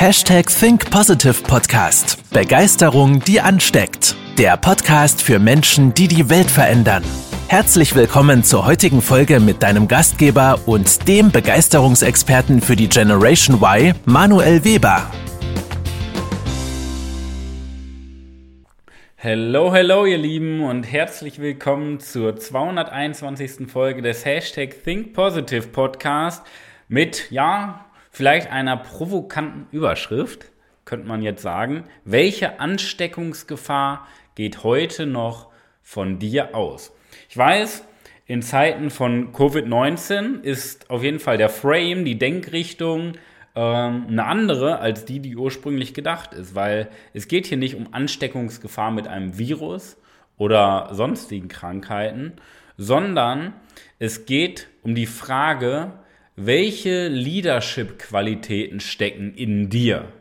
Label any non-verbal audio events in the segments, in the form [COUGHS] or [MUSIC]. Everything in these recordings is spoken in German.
Hashtag Think Positive Podcast. Begeisterung, die ansteckt. Der Podcast für Menschen, die die Welt verändern. Herzlich willkommen zur heutigen Folge mit deinem Gastgeber und dem Begeisterungsexperten für die Generation Y, Manuel Weber. Hello, hello, ihr Lieben, und herzlich willkommen zur 221. Folge des Hashtag Think Positive Podcast mit, ja, vielleicht einer provokanten Überschrift, könnte man jetzt sagen. Welche Ansteckungsgefahr geht heute noch von dir aus? Ich weiß, in Zeiten von Covid-19 ist auf jeden Fall der Frame, die Denkrichtung ähm, eine andere als die, die ursprünglich gedacht ist, weil es geht hier nicht um Ansteckungsgefahr mit einem Virus oder sonstigen Krankheiten, sondern es geht um die Frage, welche Leadership-Qualitäten stecken in dir?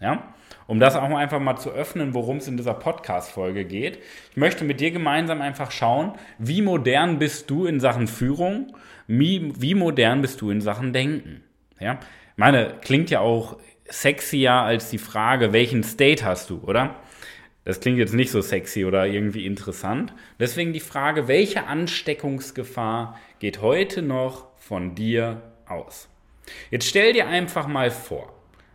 Ja? Um das auch einfach mal zu öffnen, worum es in dieser Podcast-Folge geht. Ich möchte mit dir gemeinsam einfach schauen, wie modern bist du in Sachen Führung, wie, wie modern bist du in Sachen Denken. Ja? Ich meine, klingt ja auch sexier als die Frage, welchen State hast du, oder? Das klingt jetzt nicht so sexy oder irgendwie interessant. Deswegen die Frage, welche Ansteckungsgefahr geht heute noch von dir aus. Jetzt stell dir einfach mal vor,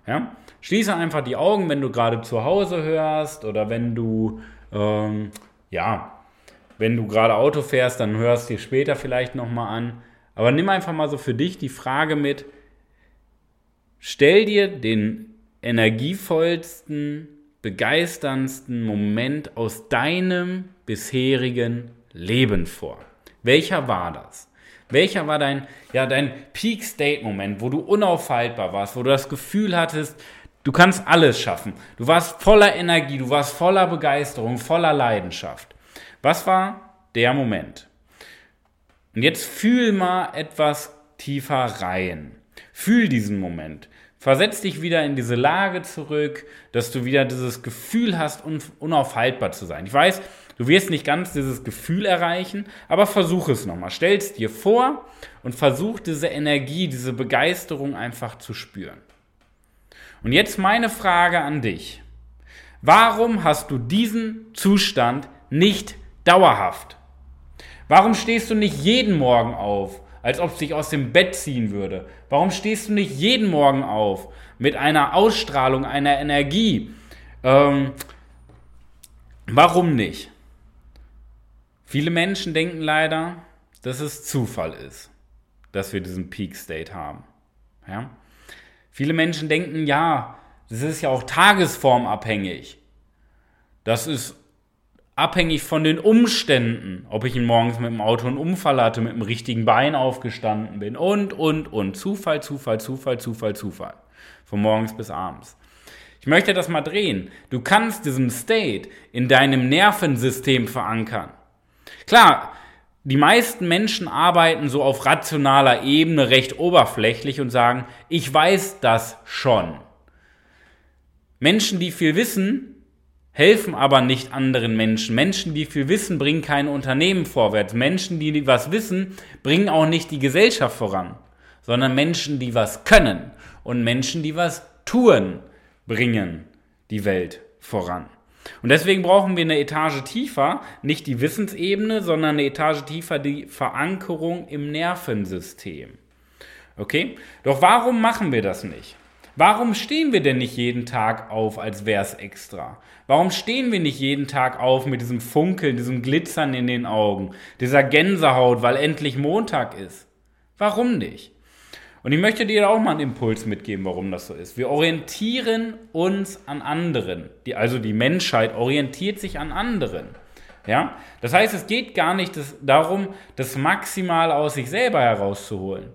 ja? schließe einfach die Augen, wenn du gerade zu Hause hörst oder wenn du, ähm, ja, wenn du gerade Auto fährst, dann hörst du dir später vielleicht nochmal an. Aber nimm einfach mal so für dich die Frage mit, stell dir den energievollsten, begeisterndsten Moment aus deinem bisherigen Leben vor. Welcher war das? Welcher war dein, ja, dein Peak-State-Moment, wo du unaufhaltbar warst, wo du das Gefühl hattest, du kannst alles schaffen. Du warst voller Energie, du warst voller Begeisterung, voller Leidenschaft. Was war der Moment? Und jetzt fühl mal etwas tiefer rein. Fühl diesen Moment. Versetz dich wieder in diese Lage zurück, dass du wieder dieses Gefühl hast, unaufhaltbar zu sein. Ich weiß, Du wirst nicht ganz dieses Gefühl erreichen, aber versuch es nochmal. Stell es dir vor und versuch diese Energie, diese Begeisterung einfach zu spüren. Und jetzt meine Frage an dich. Warum hast du diesen Zustand nicht dauerhaft? Warum stehst du nicht jeden Morgen auf, als ob es dich aus dem Bett ziehen würde? Warum stehst du nicht jeden Morgen auf mit einer Ausstrahlung, einer Energie? Ähm, warum nicht? Viele Menschen denken leider, dass es Zufall ist, dass wir diesen Peak State haben. Ja? Viele Menschen denken, ja, das ist ja auch tagesformabhängig. Das ist abhängig von den Umständen, ob ich ihn morgens mit dem Auto einen Unfall hatte, mit dem richtigen Bein aufgestanden bin und, und, und. Zufall, Zufall, Zufall, Zufall, Zufall. Von morgens bis abends. Ich möchte das mal drehen. Du kannst diesen State in deinem Nervensystem verankern. Klar, die meisten Menschen arbeiten so auf rationaler Ebene recht oberflächlich und sagen, ich weiß das schon. Menschen, die viel wissen, helfen aber nicht anderen Menschen. Menschen, die viel wissen, bringen keine Unternehmen vorwärts. Menschen, die was wissen, bringen auch nicht die Gesellschaft voran, sondern Menschen, die was können und Menschen, die was tun, bringen die Welt voran. Und deswegen brauchen wir eine Etage tiefer, nicht die Wissensebene, sondern eine Etage tiefer die Verankerung im Nervensystem. Okay? Doch warum machen wir das nicht? Warum stehen wir denn nicht jeden Tag auf, als wäre es extra? Warum stehen wir nicht jeden Tag auf mit diesem Funkeln, diesem Glitzern in den Augen, dieser Gänsehaut, weil endlich Montag ist? Warum nicht? Und ich möchte dir auch mal einen Impuls mitgeben, warum das so ist. Wir orientieren uns an anderen. Die, also die Menschheit orientiert sich an anderen. Ja? Das heißt, es geht gar nicht das, darum, das Maximale aus sich selber herauszuholen.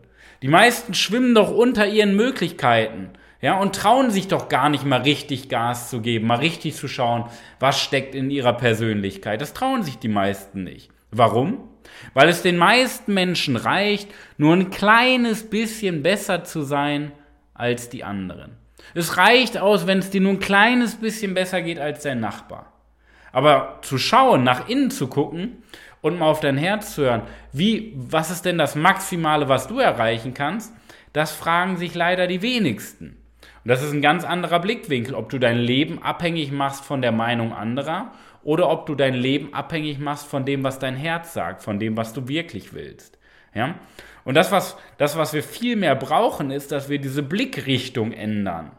Die meisten schwimmen doch unter ihren Möglichkeiten. Ja, und trauen sich doch gar nicht mal richtig Gas zu geben, mal richtig zu schauen, was steckt in ihrer Persönlichkeit. Das trauen sich die meisten nicht. Warum? Weil es den meisten Menschen reicht, nur ein kleines bisschen besser zu sein als die anderen. Es reicht aus, wenn es dir nur ein kleines bisschen besser geht als dein Nachbar. Aber zu schauen, nach innen zu gucken und mal auf dein Herz zu hören, wie, was ist denn das Maximale, was du erreichen kannst, das fragen sich leider die wenigsten. Und das ist ein ganz anderer Blickwinkel, ob du dein Leben abhängig machst von der Meinung anderer oder ob du dein Leben abhängig machst von dem, was dein Herz sagt, von dem, was du wirklich willst. Ja? Und das was, das, was wir viel mehr brauchen, ist, dass wir diese Blickrichtung ändern.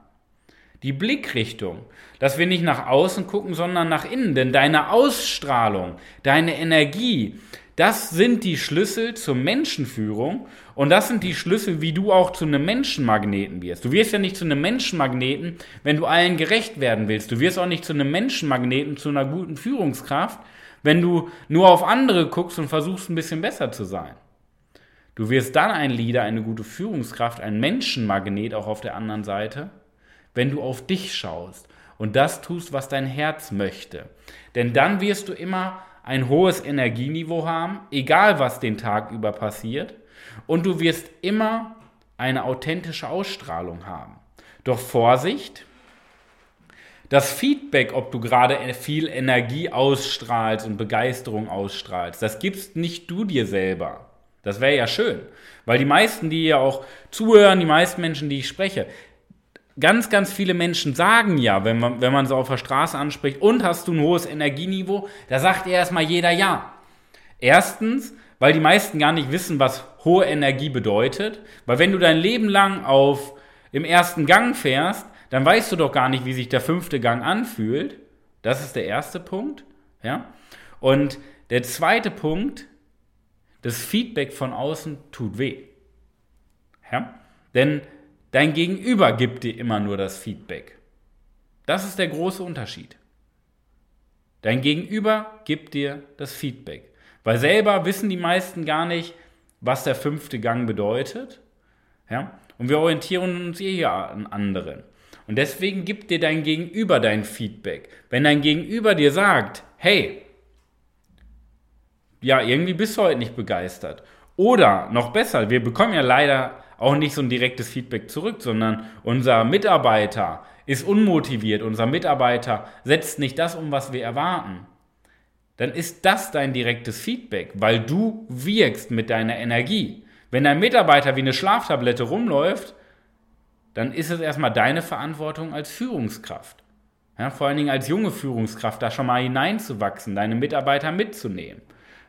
Die Blickrichtung, dass wir nicht nach außen gucken, sondern nach innen. Denn deine Ausstrahlung, deine Energie, das sind die Schlüssel zur Menschenführung und das sind die Schlüssel, wie du auch zu einem Menschenmagneten wirst. Du wirst ja nicht zu einem Menschenmagneten, wenn du allen gerecht werden willst. Du wirst auch nicht zu einem Menschenmagneten, zu einer guten Führungskraft, wenn du nur auf andere guckst und versuchst ein bisschen besser zu sein. Du wirst dann ein Leader, eine gute Führungskraft, ein Menschenmagnet auch auf der anderen Seite, wenn du auf dich schaust und das tust, was dein Herz möchte. Denn dann wirst du immer ein hohes Energieniveau haben, egal was den Tag über passiert, und du wirst immer eine authentische Ausstrahlung haben. Doch Vorsicht, das Feedback, ob du gerade viel Energie ausstrahlst und Begeisterung ausstrahlst, das gibst nicht du dir selber. Das wäre ja schön, weil die meisten, die ja auch zuhören, die meisten Menschen, die ich spreche, ganz, ganz viele Menschen sagen ja, wenn man, wenn man so auf der Straße anspricht, und hast du ein hohes Energieniveau, da sagt erstmal jeder ja. Erstens, weil die meisten gar nicht wissen, was hohe Energie bedeutet, weil wenn du dein Leben lang auf im ersten Gang fährst, dann weißt du doch gar nicht, wie sich der fünfte Gang anfühlt. Das ist der erste Punkt, ja? Und der zweite Punkt, das Feedback von außen tut weh. Ja? Denn dein Gegenüber gibt dir immer nur das Feedback. Das ist der große Unterschied. Dein Gegenüber gibt dir das Feedback. Weil selber wissen die meisten gar nicht, was der fünfte Gang bedeutet. Ja? Und wir orientieren uns eh ja an anderen. Und deswegen gibt dir dein Gegenüber dein Feedback. Wenn dein Gegenüber dir sagt, hey, ja, irgendwie bist du heute nicht begeistert. Oder noch besser, wir bekommen ja leider auch nicht so ein direktes Feedback zurück, sondern unser Mitarbeiter ist unmotiviert, unser Mitarbeiter setzt nicht das um, was wir erwarten. Dann ist das dein direktes Feedback, weil du wirkst mit deiner Energie. Wenn dein Mitarbeiter wie eine Schlaftablette rumläuft, dann ist es erstmal deine Verantwortung als Führungskraft. Ja, vor allen Dingen als junge Führungskraft, da schon mal hineinzuwachsen, deine Mitarbeiter mitzunehmen.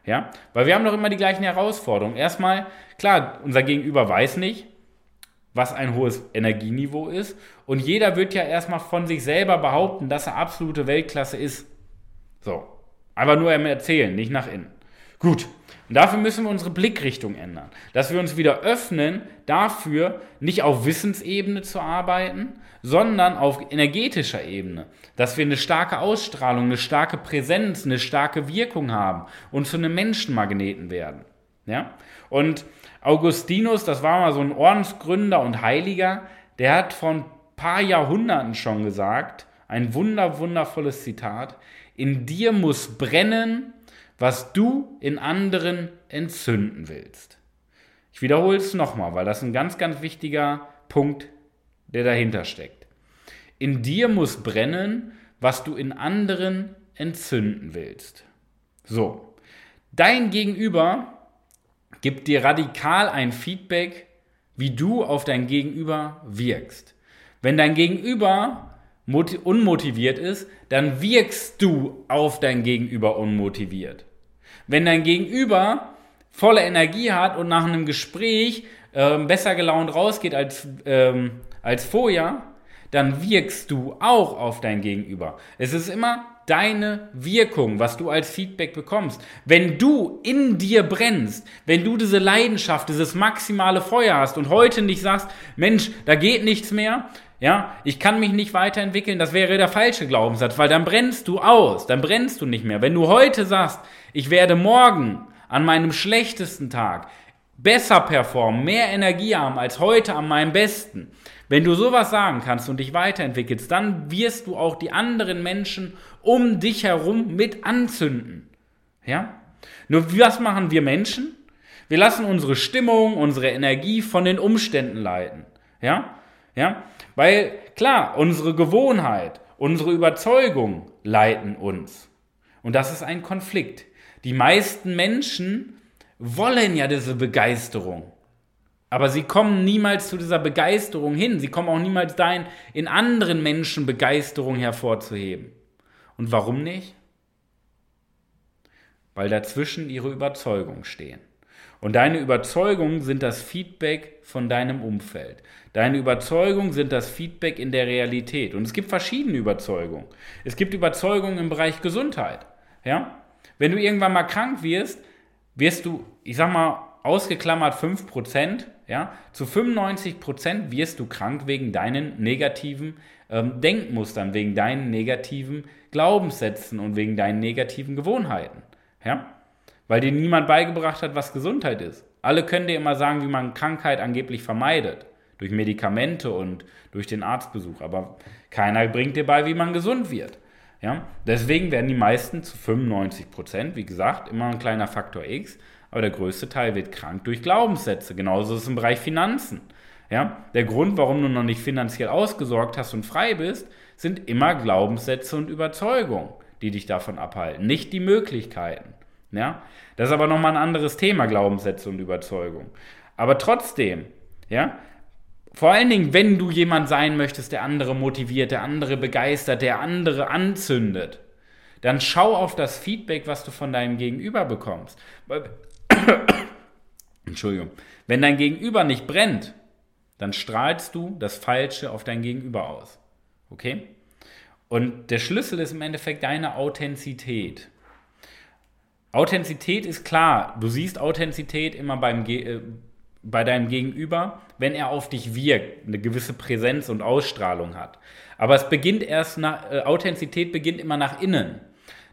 Ja? Weil wir haben doch immer die gleichen Herausforderungen. Erstmal, klar, unser Gegenüber weiß nicht, was ein hohes Energieniveau ist. Und jeder wird ja erstmal von sich selber behaupten, dass er absolute Weltklasse ist. So. Einfach nur im Erzählen, nicht nach innen. Gut. Und dafür müssen wir unsere Blickrichtung ändern. Dass wir uns wieder öffnen, dafür nicht auf Wissensebene zu arbeiten, sondern auf energetischer Ebene. Dass wir eine starke Ausstrahlung, eine starke Präsenz, eine starke Wirkung haben und zu einem Menschenmagneten werden. Ja? Und Augustinus, das war mal so ein Ordensgründer und Heiliger, der hat vor ein paar Jahrhunderten schon gesagt, ein wunder, wundervolles Zitat, in dir muss brennen, was du in anderen entzünden willst. Ich wiederhole es nochmal, weil das ein ganz, ganz wichtiger Punkt, der dahinter steckt. In dir muss brennen, was du in anderen entzünden willst. So, dein Gegenüber gibt dir radikal ein Feedback, wie du auf dein Gegenüber wirkst. Wenn dein Gegenüber unmotiviert ist, dann wirkst du auf dein Gegenüber unmotiviert. Wenn dein Gegenüber volle Energie hat und nach einem Gespräch ähm, besser gelaunt rausgeht als, ähm, als vorher, dann wirkst du auch auf dein Gegenüber. Es ist immer deine Wirkung, was du als Feedback bekommst. Wenn du in dir brennst, wenn du diese Leidenschaft, dieses maximale Feuer hast und heute nicht sagst, Mensch, da geht nichts mehr, ja, ich kann mich nicht weiterentwickeln, das wäre der falsche Glaubenssatz, weil dann brennst du aus, dann brennst du nicht mehr. Wenn du heute sagst, ich werde morgen an meinem schlechtesten Tag besser performen, mehr Energie haben als heute an meinem besten. Wenn du sowas sagen kannst und dich weiterentwickelst, dann wirst du auch die anderen Menschen um dich herum mit anzünden. Ja? Nur was machen wir Menschen? Wir lassen unsere Stimmung, unsere Energie von den Umständen leiten. Ja? Ja? Weil klar, unsere Gewohnheit, unsere Überzeugung leiten uns. Und das ist ein Konflikt. Die meisten Menschen wollen ja diese Begeisterung. Aber sie kommen niemals zu dieser Begeisterung hin. Sie kommen auch niemals dahin, in anderen Menschen Begeisterung hervorzuheben. Und warum nicht? Weil dazwischen ihre Überzeugungen stehen. Und deine Überzeugungen sind das Feedback von deinem Umfeld. Deine Überzeugungen sind das Feedback in der Realität. Und es gibt verschiedene Überzeugungen. Es gibt Überzeugungen im Bereich Gesundheit. Ja? Wenn du irgendwann mal krank wirst, wirst du, ich sag mal, ausgeklammert 5%, ja, zu 95% wirst du krank wegen deinen negativen ähm, Denkmustern, wegen deinen negativen Glaubenssätzen und wegen deinen negativen Gewohnheiten. Ja? Weil dir niemand beigebracht hat, was Gesundheit ist. Alle können dir immer sagen, wie man Krankheit angeblich vermeidet. Durch Medikamente und durch den Arztbesuch. Aber keiner bringt dir bei, wie man gesund wird. Ja? Deswegen werden die meisten zu 95 Prozent, wie gesagt, immer ein kleiner Faktor X, aber der größte Teil wird krank durch Glaubenssätze. Genauso ist es im Bereich Finanzen. Ja? Der Grund, warum du noch nicht finanziell ausgesorgt hast und frei bist, sind immer Glaubenssätze und Überzeugungen, die dich davon abhalten, nicht die Möglichkeiten. Ja? Das ist aber nochmal ein anderes Thema, Glaubenssätze und Überzeugung. Aber trotzdem, ja, vor allen Dingen, wenn du jemand sein möchtest, der andere motiviert, der andere begeistert, der andere anzündet, dann schau auf das Feedback, was du von deinem Gegenüber bekommst. [COUGHS] Entschuldigung. Wenn dein Gegenüber nicht brennt, dann strahlst du das Falsche auf dein Gegenüber aus. Okay? Und der Schlüssel ist im Endeffekt deine Authentizität. Authentizität ist klar. Du siehst Authentizität immer beim Ge äh, bei deinem Gegenüber, wenn er auf dich wirkt, eine gewisse Präsenz und Ausstrahlung hat. Aber es beginnt erst nach, äh, Authentizität beginnt immer nach innen.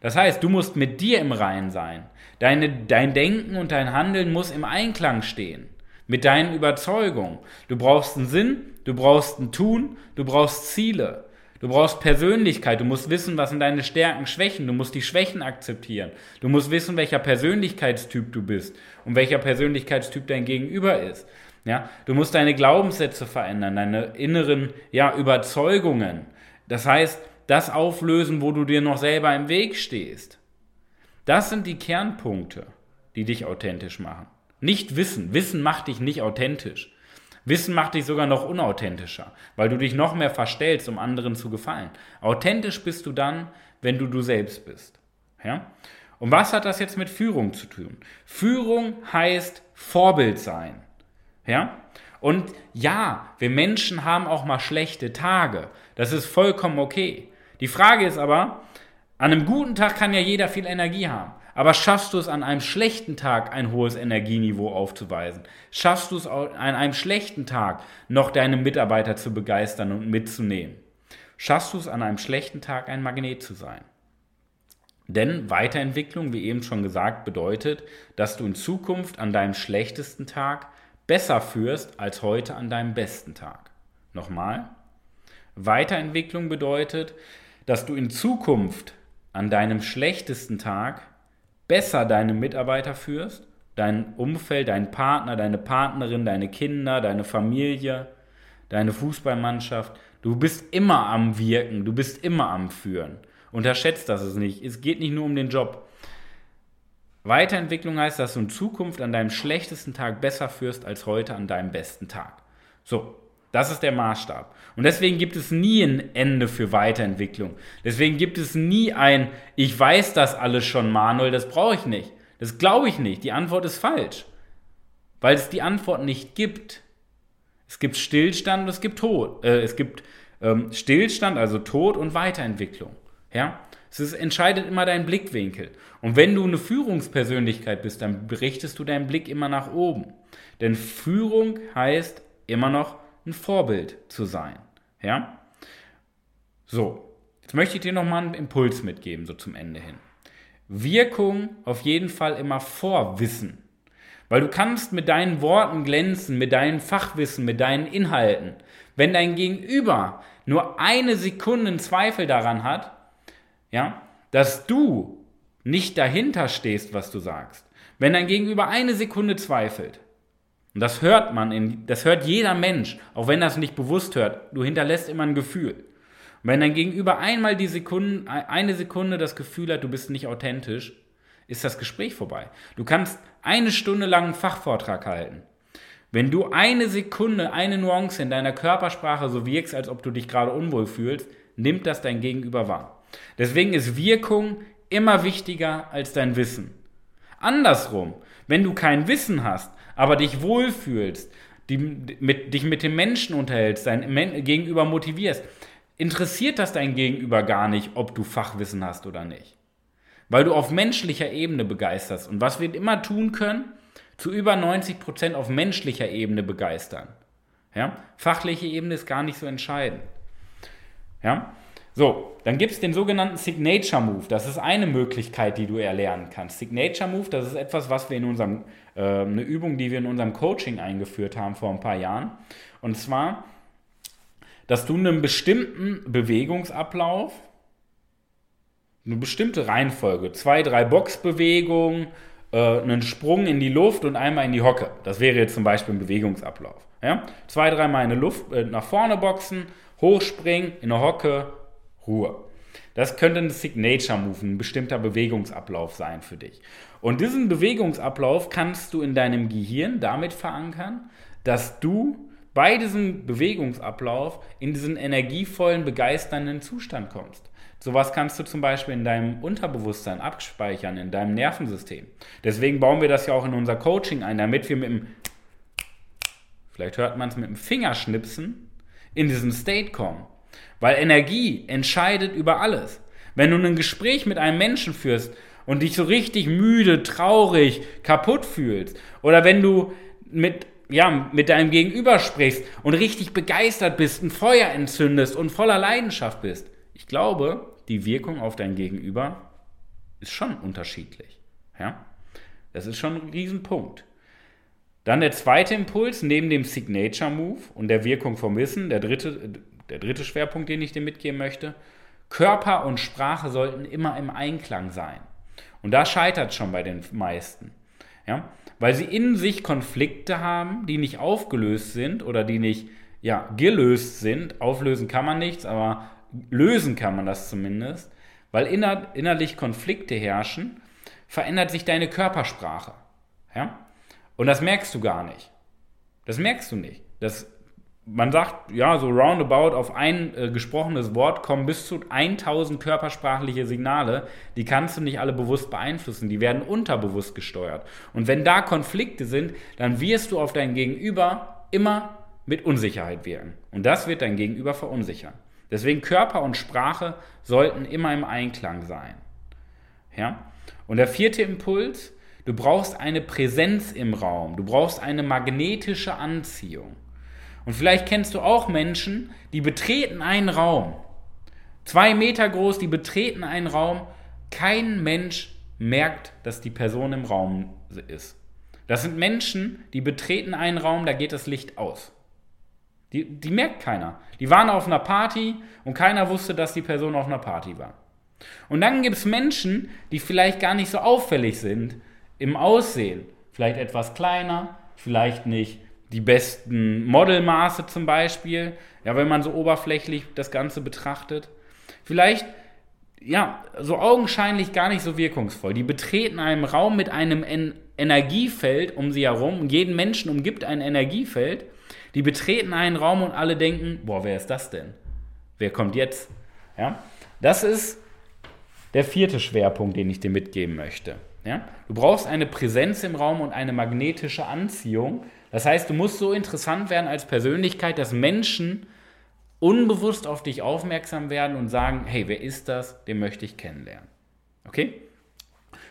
Das heißt, du musst mit dir im Reinen sein. Deine, dein Denken und dein Handeln muss im Einklang stehen mit deinen Überzeugungen. Du brauchst einen Sinn, du brauchst ein Tun, du brauchst Ziele. Du brauchst Persönlichkeit, du musst wissen, was sind deine Stärken, Schwächen, du musst die Schwächen akzeptieren. Du musst wissen, welcher Persönlichkeitstyp du bist und welcher Persönlichkeitstyp dein Gegenüber ist. Ja, du musst deine Glaubenssätze verändern, deine inneren ja, Überzeugungen. Das heißt, das auflösen, wo du dir noch selber im Weg stehst. Das sind die Kernpunkte, die dich authentisch machen. Nicht Wissen. Wissen macht dich nicht authentisch. Wissen macht dich sogar noch unauthentischer, weil du dich noch mehr verstellst, um anderen zu gefallen. Authentisch bist du dann, wenn du du selbst bist. Ja? Und was hat das jetzt mit Führung zu tun? Führung heißt Vorbild sein. Ja? Und ja, wir Menschen haben auch mal schlechte Tage. Das ist vollkommen okay. Die Frage ist aber, an einem guten Tag kann ja jeder viel Energie haben. Aber schaffst du es an einem schlechten Tag ein hohes Energieniveau aufzuweisen? Schaffst du es an einem schlechten Tag noch deine Mitarbeiter zu begeistern und mitzunehmen? Schaffst du es an einem schlechten Tag ein Magnet zu sein? Denn Weiterentwicklung, wie eben schon gesagt, bedeutet, dass du in Zukunft an deinem schlechtesten Tag besser führst als heute an deinem besten Tag. Nochmal. Weiterentwicklung bedeutet, dass du in Zukunft an deinem schlechtesten Tag besser deine Mitarbeiter führst, dein Umfeld, dein Partner, deine Partnerin, deine Kinder, deine Familie, deine Fußballmannschaft. Du bist immer am Wirken, du bist immer am Führen. Unterschätzt das es nicht. Es geht nicht nur um den Job. Weiterentwicklung heißt, dass du in Zukunft an deinem schlechtesten Tag besser führst als heute an deinem besten Tag. So, das ist der Maßstab. Und deswegen gibt es nie ein Ende für Weiterentwicklung. Deswegen gibt es nie ein, ich weiß das alles schon, Manuel, das brauche ich nicht. Das glaube ich nicht. Die Antwort ist falsch. Weil es die Antwort nicht gibt. Es gibt Stillstand und es gibt Tod. Äh, es gibt ähm, Stillstand, also Tod und Weiterentwicklung. Ja? Es ist, entscheidet immer dein Blickwinkel. Und wenn du eine Führungspersönlichkeit bist, dann berichtest du deinen Blick immer nach oben. Denn Führung heißt immer noch ein Vorbild zu sein. Ja? So, jetzt möchte ich dir nochmal einen Impuls mitgeben, so zum Ende hin. Wirkung auf jeden Fall immer vor Wissen. Weil du kannst mit deinen Worten glänzen, mit deinem Fachwissen, mit deinen Inhalten. Wenn dein Gegenüber nur eine Sekunde Zweifel daran hat, ja, dass du nicht dahinter stehst, was du sagst. Wenn dein Gegenüber eine Sekunde zweifelt, und das hört man, in, das hört jeder Mensch, auch wenn es nicht bewusst hört. Du hinterlässt immer ein Gefühl. Und wenn dein Gegenüber einmal die Sekunde, eine Sekunde das Gefühl hat, du bist nicht authentisch, ist das Gespräch vorbei. Du kannst eine Stunde lang einen Fachvortrag halten. Wenn du eine Sekunde, eine Nuance in deiner Körpersprache so wirkst, als ob du dich gerade unwohl fühlst, nimmt das dein Gegenüber wahr. Deswegen ist Wirkung immer wichtiger als dein Wissen. Andersrum, wenn du kein Wissen hast, aber dich wohlfühlst, die, mit, dich mit dem Menschen unterhältst, dein Gegenüber motivierst, interessiert das dein Gegenüber gar nicht, ob du Fachwissen hast oder nicht. Weil du auf menschlicher Ebene begeisterst. Und was wir immer tun können, zu über 90 Prozent auf menschlicher Ebene begeistern. Ja? Fachliche Ebene ist gar nicht so entscheidend. Ja? So, dann gibt es den sogenannten Signature Move. Das ist eine Möglichkeit, die du erlernen kannst. Signature Move, das ist etwas, was wir in unserem, äh, eine Übung, die wir in unserem Coaching eingeführt haben vor ein paar Jahren. Und zwar, dass du einen bestimmten Bewegungsablauf, eine bestimmte Reihenfolge, zwei, drei Boxbewegungen, äh, einen Sprung in die Luft und einmal in die Hocke. Das wäre jetzt zum Beispiel ein Bewegungsablauf. Ja? Zwei, dreimal in die Luft, äh, nach vorne boxen, hochspringen, in der Hocke, Ruhe. Das könnte ein Signature Move, ein bestimmter Bewegungsablauf sein für dich. Und diesen Bewegungsablauf kannst du in deinem Gehirn damit verankern, dass du bei diesem Bewegungsablauf in diesen energievollen, begeisternden Zustand kommst. Sowas kannst du zum Beispiel in deinem Unterbewusstsein abspeichern, in deinem Nervensystem. Deswegen bauen wir das ja auch in unser Coaching ein, damit wir mit dem, vielleicht hört man es mit dem Fingerschnipsen, in diesen State kommen. Weil Energie entscheidet über alles. Wenn du ein Gespräch mit einem Menschen führst und dich so richtig müde, traurig, kaputt fühlst, oder wenn du mit, ja, mit deinem Gegenüber sprichst und richtig begeistert bist, ein Feuer entzündest und voller Leidenschaft bist, ich glaube, die Wirkung auf dein Gegenüber ist schon unterschiedlich. Ja? Das ist schon ein Riesenpunkt. Dann der zweite Impuls, neben dem Signature Move und der Wirkung vom Wissen, der dritte, der dritte Schwerpunkt, den ich dir mitgeben möchte, Körper und Sprache sollten immer im Einklang sein. Und da scheitert schon bei den meisten. Ja? Weil sie in sich Konflikte haben, die nicht aufgelöst sind oder die nicht ja, gelöst sind. Auflösen kann man nichts, aber lösen kann man das zumindest, weil inner, innerlich Konflikte herrschen, verändert sich deine Körpersprache. Ja? Und das merkst du gar nicht. Das merkst du nicht. Das, man sagt, ja, so roundabout auf ein äh, gesprochenes Wort kommen bis zu 1000 körpersprachliche Signale. Die kannst du nicht alle bewusst beeinflussen. Die werden unterbewusst gesteuert. Und wenn da Konflikte sind, dann wirst du auf dein Gegenüber immer mit Unsicherheit wirken. Und das wird dein Gegenüber verunsichern. Deswegen Körper und Sprache sollten immer im Einklang sein. Ja? Und der vierte Impuls, du brauchst eine Präsenz im Raum, du brauchst eine magnetische Anziehung. Und vielleicht kennst du auch Menschen, die betreten einen Raum. Zwei Meter groß, die betreten einen Raum. Kein Mensch merkt, dass die Person im Raum ist. Das sind Menschen, die betreten einen Raum, da geht das Licht aus. Die, die merkt keiner. Die waren auf einer Party und keiner wusste, dass die Person auf einer Party war. Und dann gibt es Menschen, die vielleicht gar nicht so auffällig sind im Aussehen. Vielleicht etwas kleiner, vielleicht nicht die besten Modelmaße zum Beispiel, ja, wenn man so oberflächlich das Ganze betrachtet. Vielleicht, ja, so augenscheinlich gar nicht so wirkungsvoll. Die betreten einen Raum mit einem en Energiefeld um sie herum jeden Menschen umgibt ein Energiefeld die betreten einen Raum und alle denken, boah, wer ist das denn? Wer kommt jetzt? Ja? Das ist der vierte Schwerpunkt, den ich dir mitgeben möchte. Ja? Du brauchst eine Präsenz im Raum und eine magnetische Anziehung. Das heißt, du musst so interessant werden als Persönlichkeit, dass Menschen unbewusst auf dich aufmerksam werden und sagen, hey, wer ist das? Den möchte ich kennenlernen. Okay?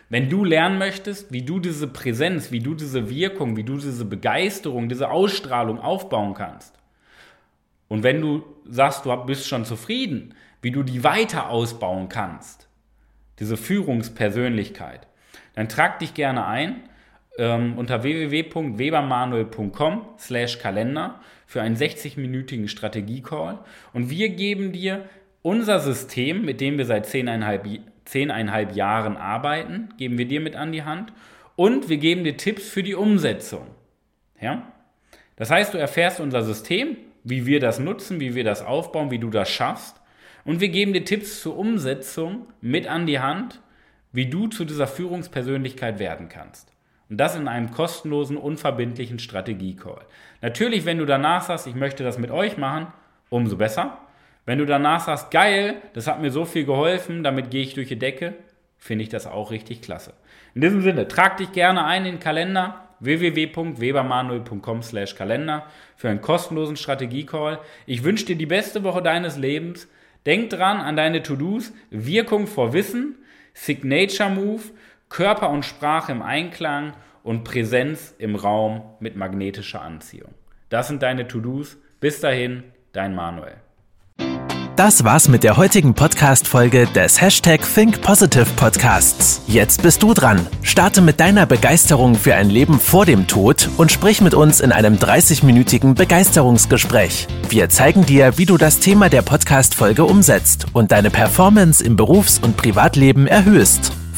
Wenn du lernen möchtest, wie du diese Präsenz, wie du diese Wirkung, wie du diese Begeisterung, diese Ausstrahlung aufbauen kannst, und wenn du sagst, du bist schon zufrieden, wie du die weiter ausbauen kannst, diese Führungspersönlichkeit, dann trag dich gerne ein ähm, unter www.webermanuel.com slash Kalender für einen 60-minütigen Strategie-Call und wir geben dir unser System, mit dem wir seit 10,5 zehneinhalb Jahren arbeiten, geben wir dir mit an die Hand. Und wir geben dir Tipps für die Umsetzung. Ja? Das heißt, du erfährst unser System, wie wir das nutzen, wie wir das aufbauen, wie du das schaffst. Und wir geben dir Tipps zur Umsetzung mit an die Hand, wie du zu dieser Führungspersönlichkeit werden kannst. Und das in einem kostenlosen, unverbindlichen Strategie-Call. Natürlich, wenn du danach sagst, ich möchte das mit euch machen, umso besser. Wenn du danach sagst, geil, das hat mir so viel geholfen, damit gehe ich durch die Decke, finde ich das auch richtig klasse. In diesem Sinne, trag dich gerne ein in den Kalender www.webermanuel.com slash Kalender für einen kostenlosen Strategie-Call. Ich wünsche dir die beste Woche deines Lebens. Denk dran an deine To-Dos, Wirkung vor Wissen, Signature Move, Körper und Sprache im Einklang und Präsenz im Raum mit magnetischer Anziehung. Das sind deine To-Dos. Bis dahin, dein Manuel. Das war's mit der heutigen Podcast-Folge des Hashtag Think Positive Podcasts. Jetzt bist du dran. Starte mit deiner Begeisterung für ein Leben vor dem Tod und sprich mit uns in einem 30-minütigen Begeisterungsgespräch. Wir zeigen dir, wie du das Thema der Podcast-Folge umsetzt und deine Performance im Berufs- und Privatleben erhöhst.